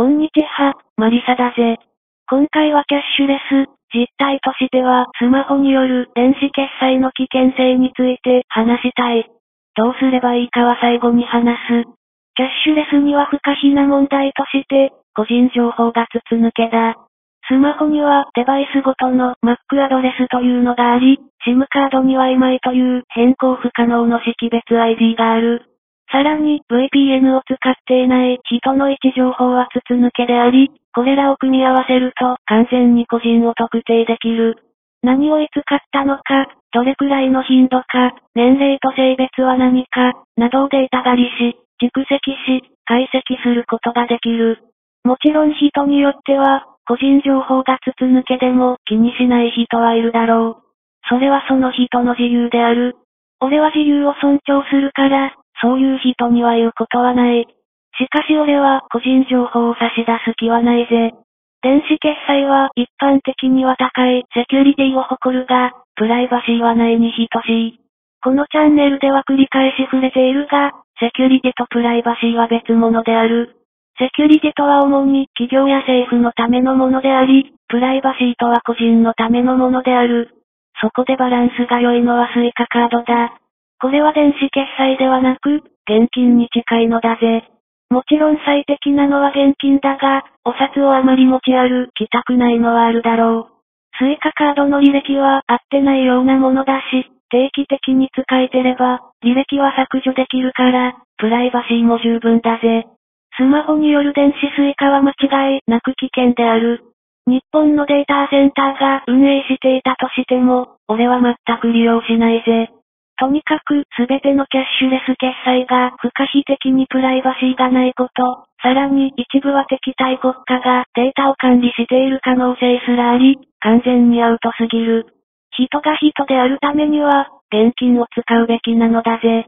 こんにちは、マリサだぜ。今回はキャッシュレス、実態としてはスマホによる電子決済の危険性について話したい。どうすればいいかは最後に話す。キャッシュレスには不可避な問題として、個人情報が筒抜けだ。スマホにはデバイスごとの Mac アドレスというのがあり、SIM カードには IMEI という変更不可能の識別 ID がある。さらに VPN を使っていない人の位置情報は筒抜けであり、これらを組み合わせると完全に個人を特定できる。何をいつ買ったのか、どれくらいの頻度か、年齢と性別は何か、などをデータ狩りし、蓄積し、解析することができる。もちろん人によっては、個人情報が筒抜けでも気にしない人はいるだろう。それはその人の自由である。俺は自由を尊重するから、そういう人には言うことはない。しかし俺は個人情報を差し出す気はないぜ。電子決済は一般的には高いセキュリティを誇るが、プライバシーはないに等しい。このチャンネルでは繰り返し触れているが、セキュリティとプライバシーは別物である。セキュリティとは主に企業や政府のためのものであり、プライバシーとは個人のためのものである。そこでバランスが良いのは Suica カードだ。これは電子決済ではなく、現金に近いのだぜ。もちろん最適なのは現金だが、お札をあまり持ち歩きたくないのはあるだろう。 Suica カードの履歴は合ってないようなものだし、定期的に使えてれば、履歴は削除できるから、プライバシーも十分だぜ。スマホによる電子 Suica は間違いなく危険である。日本のデータセンターが運営していたとしても、俺は全く利用しないぜ。とにかく、すべてのキャッシュレス決済が不可避的にプライバシーがないこと、さらに一部は敵対国家がデータを管理している可能性すらあり、完全にアウトすぎる。人が人であるためには、現金を使うべきなのだぜ。